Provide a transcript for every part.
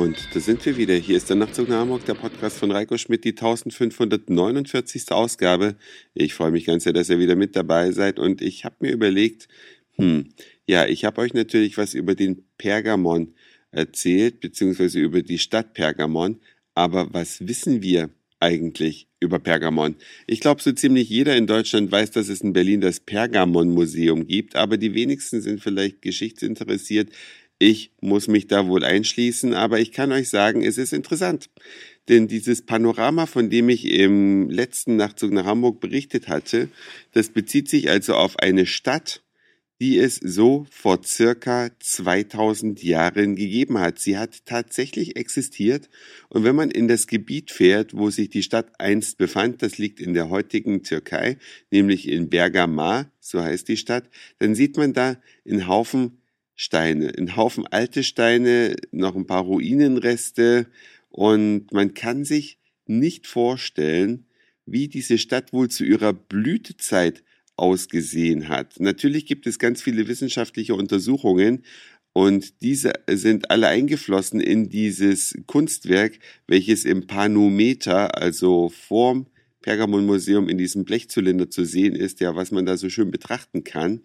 Und da sind wir wieder. Hier ist der Nachtzug nach Hamburg, der Podcast von Reiko Schmidt, die 1549. Ausgabe. Ich freue mich ganz sehr, dass ihr wieder mit dabei seid. Und ich habe mir überlegt, hm, ja, ich habe euch natürlich was über den Pergamon erzählt, beziehungsweise über die Stadt Pergamon. Aber was wissen wir eigentlich über Pergamon? Ich glaube, so ziemlich jeder in Deutschland weiß, dass es in Berlin das Pergamon-Museum gibt, aber die wenigsten sind vielleicht geschichtsinteressiert. Ich muss mich da wohl einschließen, aber ich kann euch sagen, es ist interessant. Denn dieses Panorama, von dem ich im letzten Nachtzug nach Hamburg berichtet hatte, das bezieht sich also auf eine Stadt, die es so vor circa 2000 Jahren gegeben hat. Sie hat tatsächlich existiert und wenn man in das Gebiet fährt, wo sich die Stadt einst befand, das liegt in der heutigen Türkei, nämlich in Bergama, so heißt die Stadt, dann sieht man da einen Haufen Steine, ein Haufen alte Steine, noch ein paar Ruinenreste und man kann sich nicht vorstellen, wie diese Stadt wohl zu ihrer Blütezeit ausgesehen hat. Natürlich gibt es ganz viele wissenschaftliche Untersuchungen und diese sind alle eingeflossen in dieses Kunstwerk, welches im Panometer, also vorm Pergamon-Museum in diesem Blechzylinder zu sehen ist, ja, was man da so schön betrachten kann.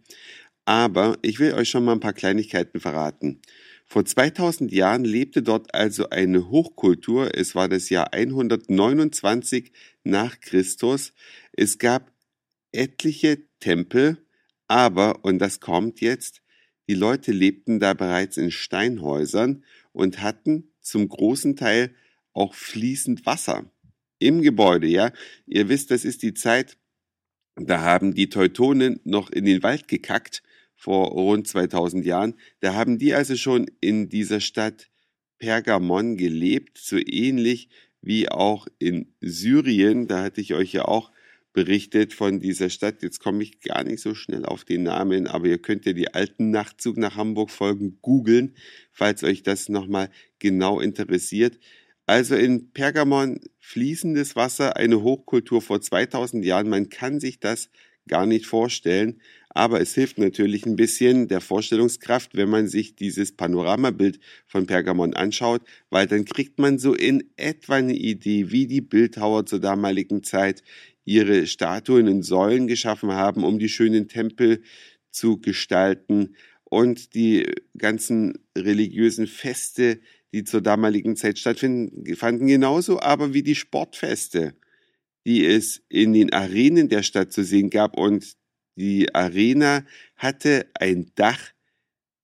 Aber ich will euch schon mal ein paar Kleinigkeiten verraten. Vor 2000 Jahren lebte dort also eine Hochkultur. Es war das Jahr 129 nach Christus. Es gab etliche Tempel, aber, und das kommt jetzt, die Leute lebten da bereits in Steinhäusern und hatten zum großen Teil auch fließend Wasser im Gebäude, ja. Ihr wisst, das ist die Zeit, da haben die Teutonen noch in den Wald gekackt vor rund 2000 Jahren. Da haben die also schon in dieser Stadt Pergamon gelebt, so ähnlich wie auch in Syrien. Da hatte ich euch ja auch berichtet von dieser Stadt. Jetzt komme ich gar nicht so schnell auf den Namen, aber ihr könnt ja die alten Nachtzug nach Hamburg Folgen googeln, falls euch das nochmal genau interessiert. Also in Pergamon fließendes Wasser, eine Hochkultur vor 2000 Jahren. Man kann sich das gar nicht vorstellen. Aber es hilft natürlich ein bisschen der Vorstellungskraft, wenn man sich dieses Panoramabild von Pergamon anschaut, weil dann kriegt man so in etwa eine Idee, wie die Bildhauer zur damaligen Zeit ihre Statuen in Säulen geschaffen haben, um die schönen Tempel zu gestalten und die ganzen religiösen Feste, die zur damaligen Zeit stattfinden, fanden genauso aber wie die Sportfeste, die es in den Arenen der Stadt zu sehen gab und die Arena hatte ein Dach,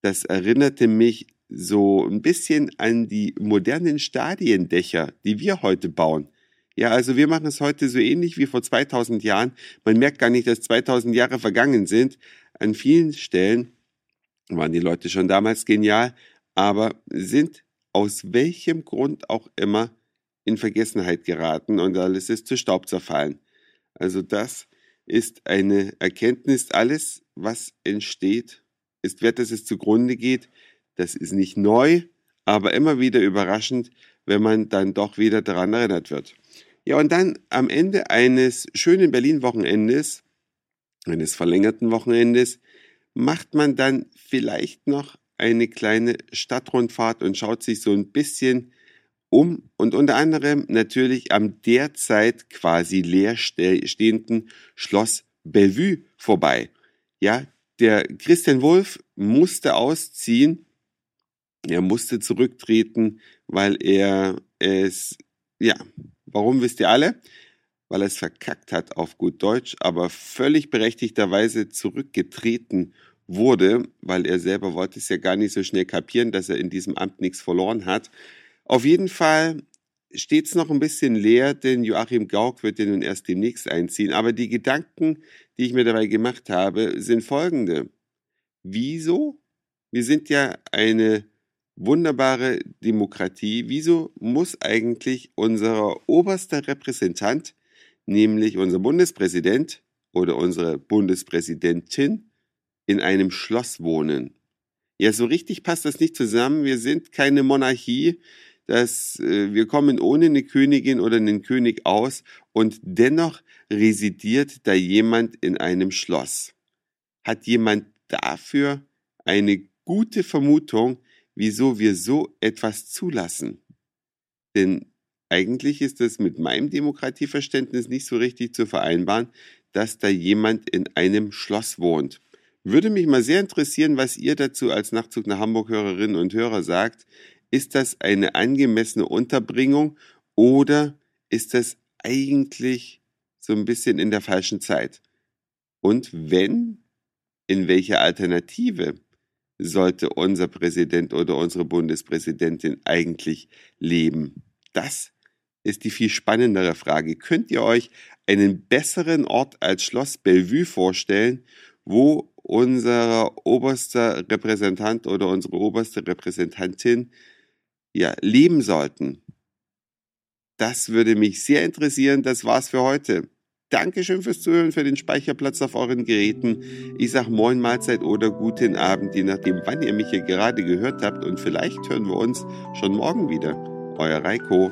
das erinnerte mich so ein bisschen an die modernen Stadiendächer, die wir heute bauen. Ja, also wir machen es heute so ähnlich wie vor 2000 Jahren. Man merkt gar nicht, dass 2000 Jahre vergangen sind. An vielen Stellen waren die Leute schon damals genial, aber sind aus welchem Grund auch immer in Vergessenheit geraten und alles ist zu Staub zerfallen. Also das ist eine Erkenntnis, alles, was entsteht, ist wert, dass es zugrunde geht. Das ist nicht neu, aber immer wieder überraschend, wenn man dann doch wieder daran erinnert wird. Ja, und dann am Ende eines schönen Berlin-Wochenendes, eines verlängerten Wochenendes, macht man dann vielleicht noch eine kleine Stadtrundfahrt und schaut sich so ein bisschen um und unter anderem natürlich am derzeit quasi leer stehenden Schloss Bellevue vorbei. Ja, der Christian Wolf musste ausziehen, er musste zurücktreten, weil er es, ja, warum wisst ihr alle? Weil er es verkackt hat auf gut Deutsch, aber völlig berechtigterweise zurückgetreten wurde, weil er selber wollte es ja gar nicht so schnell kapieren, dass er in diesem Amt nichts verloren hat. Auf jeden Fall steht es noch ein bisschen leer, denn Joachim Gauck wird ja nun erst demnächst einziehen. Aber die Gedanken, die ich mir dabei gemacht habe, sind folgende. Wieso? Wir sind ja eine wunderbare Demokratie. Wieso muss eigentlich unser oberster Repräsentant, nämlich unser Bundespräsident oder unsere Bundespräsidentin, in einem Schloss wohnen? Ja, so richtig passt das nicht zusammen. Wir sind keine Monarchie dass äh, wir kommen ohne eine Königin oder einen König aus und dennoch residiert da jemand in einem Schloss. Hat jemand dafür eine gute Vermutung, wieso wir so etwas zulassen. Denn eigentlich ist es mit meinem Demokratieverständnis nicht so richtig zu vereinbaren, dass da jemand in einem Schloss wohnt. Würde mich mal sehr interessieren, was ihr dazu als Nachtzug nach Hamburg Hörerinnen und Hörer sagt. Ist das eine angemessene Unterbringung oder ist das eigentlich so ein bisschen in der falschen Zeit? Und wenn, in welcher Alternative sollte unser Präsident oder unsere Bundespräsidentin eigentlich leben? Das ist die viel spannendere Frage. Könnt ihr euch einen besseren Ort als Schloss Bellevue vorstellen, wo unser oberster Repräsentant oder unsere oberste Repräsentantin ja leben sollten? Das würde mich sehr interessieren. Das war's für heute. Dankeschön fürs Zuhören, für den Speicherplatz auf euren Geräten. Ich sag Moin Mahlzeit oder guten Abend, je nachdem, wann ihr mich hier gerade gehört habt. Und vielleicht hören wir uns schon morgen wieder. Euer Reiko.